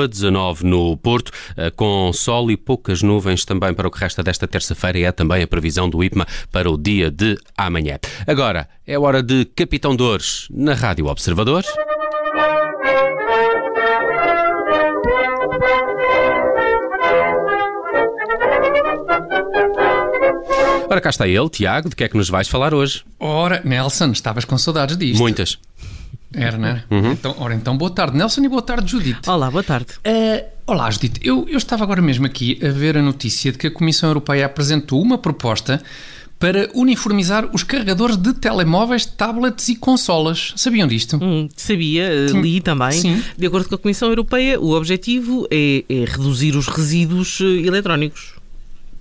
a 19 no Porto, eh, com sol e poucas nuvens também para o que resta desta terça-feira e é também a previsão do IPMA para o dia de amanhã. Agora é hora de Capitão Dores na Rádio Observador. Ora, cá está ele, Tiago, de que é que nos vais falar hoje? Ora, Nelson, estavas com saudades disto. Muitas. Era, não era? Uhum. Então, ora, então, boa tarde, Nelson, e boa tarde, Judite. Olá, boa tarde. Uh, olá, Judite. Eu, eu estava agora mesmo aqui a ver a notícia de que a Comissão Europeia apresentou uma proposta para uniformizar os carregadores de telemóveis, tablets e consolas. Sabiam disto? Hum, sabia, Sim. li também. Sim. De acordo com a Comissão Europeia, o objetivo é, é reduzir os resíduos eh, eletrónicos.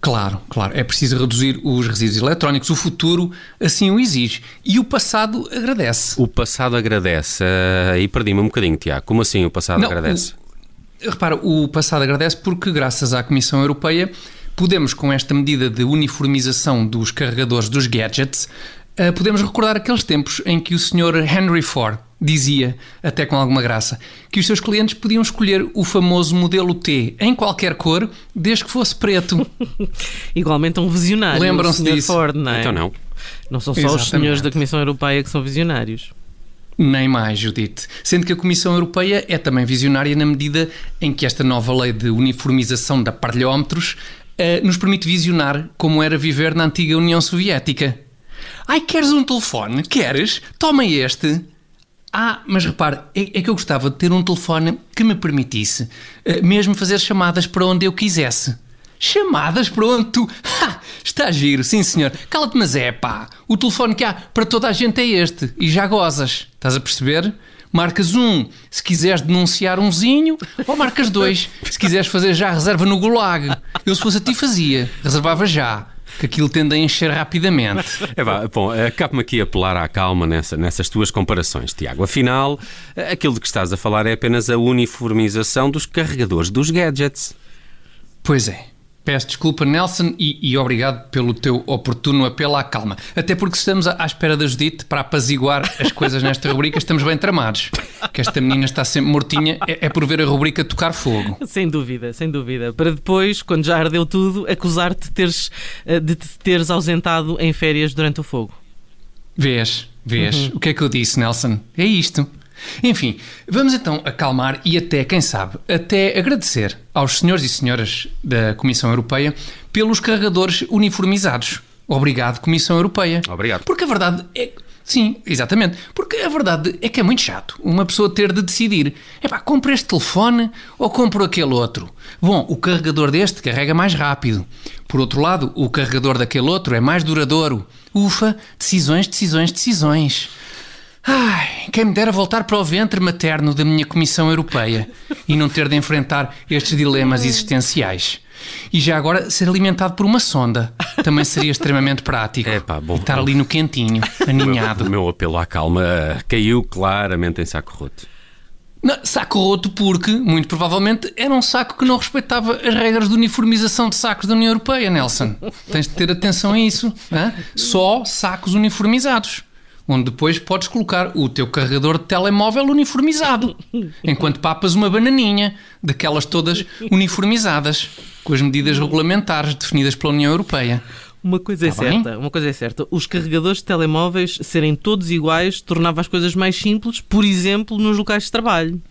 Claro, claro. É preciso reduzir os resíduos eletrónicos. O futuro assim o exige. E o passado agradece. O passado agradece. Uh, e perdi-me um bocadinho, Tiago. Como assim o passado Não, agradece? O, repara, o passado agradece porque, graças à Comissão Europeia, podemos, com esta medida de uniformização dos carregadores dos gadgets, uh, podemos recordar aqueles tempos em que o Sr. Henry Ford dizia, até com alguma graça, que os seus clientes podiam escolher o famoso modelo T em qualquer cor, desde que fosse preto. Igualmente um visionário. Lembram-se disso? Ford, não é? Então não. Não são só Exatamente. os senhores da Comissão Europeia que são visionários. Nem mais, Judite. Sendo que a Comissão Europeia é também visionária na medida em que esta nova lei de uniformização de aparelhómetros uh, nos permite visionar como era viver na antiga União Soviética. Ai, queres um telefone? Queres? Toma este. Ah, mas repare, é, é, que eu gostava de ter um telefone que me permitisse uh, mesmo fazer chamadas para onde eu quisesse. Chamadas, pronto! Ha, está giro, sim senhor. Cala-te, mas é pá. O telefone que há para toda a gente é este. E já gozas. Estás a perceber? Marcas um se quiseres denunciar umzinho, ou marcas dois se quiseres fazer já reserva no Gulag. Eu, se fosse a ti, fazia. Reservava já que aquilo tende a encher rapidamente. É, vá, bom, acabo-me aqui a apelar à calma nessa, nessas tuas comparações, Tiago. Afinal, aquilo de que estás a falar é apenas a uniformização dos carregadores dos gadgets. Pois é. Peço desculpa, Nelson, e, e, obrigado pelo teu oportuno apelo à calma. Até porque estamos à, espera da Judite para apaziguar as coisas nesta rubrica, estamos bem tramados. Que esta menina está sempre mortinha, é, é, por ver a rubrica tocar fogo. Sem dúvida, sem dúvida. Para depois, quando já ardeu tudo, acusar-te de, teres, eh, de te teres ausentado em férias durante o fogo. Vês, vês. Uhum. O que é que eu disse, Nelson? É isto. Enfim, vamos então acalmar e até, quem sabe, até agradecer aos senhores e senhoras da Comissão Europeia pelos carregadores uniformizados. Obrigado, Comissão Europeia. Obrigado. Porque a verdade é. Sim, exatamente. Porque a verdade é que é muito chato uma pessoa ter de decidir: é pá, compro este telefone ou compro aquele outro? Bom, o carregador deste carrega mais rápido. Por outro lado, o carregador daquele outro é mais duradouro. Ufa, decisões, decisões, decisões. Ai, quem me dera voltar para o ventre materno da minha Comissão Europeia e não ter de enfrentar estes dilemas existenciais. E já agora ser alimentado por uma sonda também seria extremamente prático. É pá, bom. E estar ali no quentinho, aninhado. O meu apelo à calma caiu claramente em saco roto. Não, saco roto porque, muito provavelmente, era um saco que não respeitava as regras de uniformização de sacos da União Europeia, Nelson. Tens de ter atenção a isso. Hein? Só sacos uniformizados onde depois podes colocar o teu carregador de telemóvel uniformizado, enquanto papas uma bananinha, daquelas todas uniformizadas, com as medidas regulamentares definidas pela União Europeia. Uma coisa é certa, bem? uma coisa é certa, os carregadores de telemóveis serem todos iguais tornava as coisas mais simples, por exemplo, nos locais de trabalho.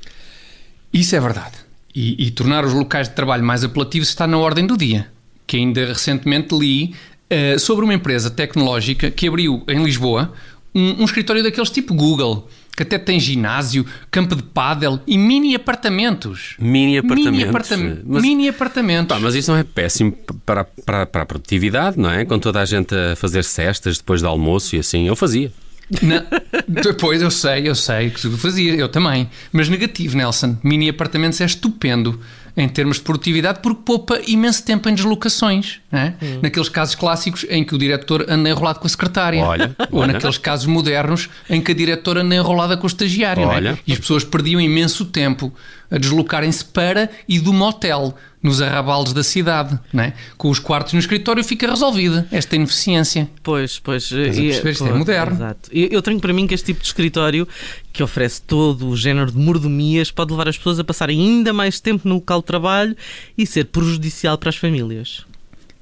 Isso é verdade. E, e tornar os locais de trabalho mais apelativos está na ordem do dia. Que ainda recentemente li uh, sobre uma empresa tecnológica que abriu em Lisboa um, um escritório daqueles tipo Google, que até tem ginásio, campo de pádel e mini apartamentos. Mini apartamentos. Mini, apartam mas, mini apartamentos. Pá, mas isso não é péssimo para, para, para a produtividade, não é? Com toda a gente a fazer cestas depois do almoço e assim. Eu fazia. Depois eu sei, eu sei que fazia, eu também. Mas negativo, Nelson. Mini apartamentos é estupendo em termos de produtividade porque poupa imenso tempo em deslocações. É? Hum. Naqueles casos clássicos em que o diretor anda enrolado com a secretária. Olha, Ou olha. naqueles casos modernos em que a diretora anda enrolada com o estagiário. É? E as pessoas perdiam imenso tempo a deslocarem-se para e do motel nos arrabaldes da cidade, não é? Com os quartos no escritório fica resolvida esta ineficiência. Pois, pois. Estás a perceber, isto é moderno. Exato. Eu, eu tenho para mim que este tipo de escritório que oferece todo o género de mordomias, pode levar as pessoas a passarem ainda mais tempo no local de trabalho e ser prejudicial para as famílias.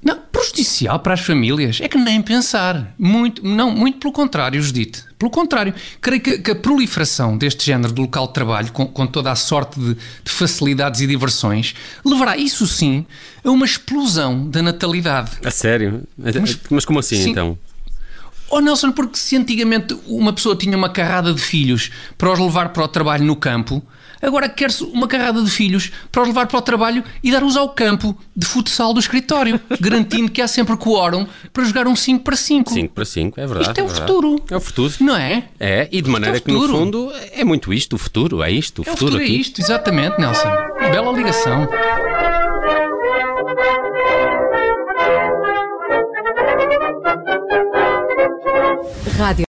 Não, prejudicial para as famílias. É que nem pensar. Muito, não, muito pelo contrário, Judite. Pelo contrário, creio que, que a proliferação deste género de local de trabalho, com, com toda a sorte de, de, facilidades e diversões, levará, isso sim, a uma explosão da natalidade. A sério? Mas, Mas como assim, sim. então? Oh Nelson, porque se antigamente uma pessoa tinha uma carrada de filhos para os levar para o trabalho no campo, agora quer-se uma carrada de filhos para os levar para o trabalho e dar-os ao campo de futsal do escritório, garantindo que há sempre quórum para jogar um 5 para 5. 5 para 5, é verdade. Isto é, é o futuro. É o futuro. Não é? É, e de maneira é que no fundo é muito isto, o futuro, é isto. O é futuro, o futuro aqui. é isto, exatamente, Nelson. Bela ligação. Rádio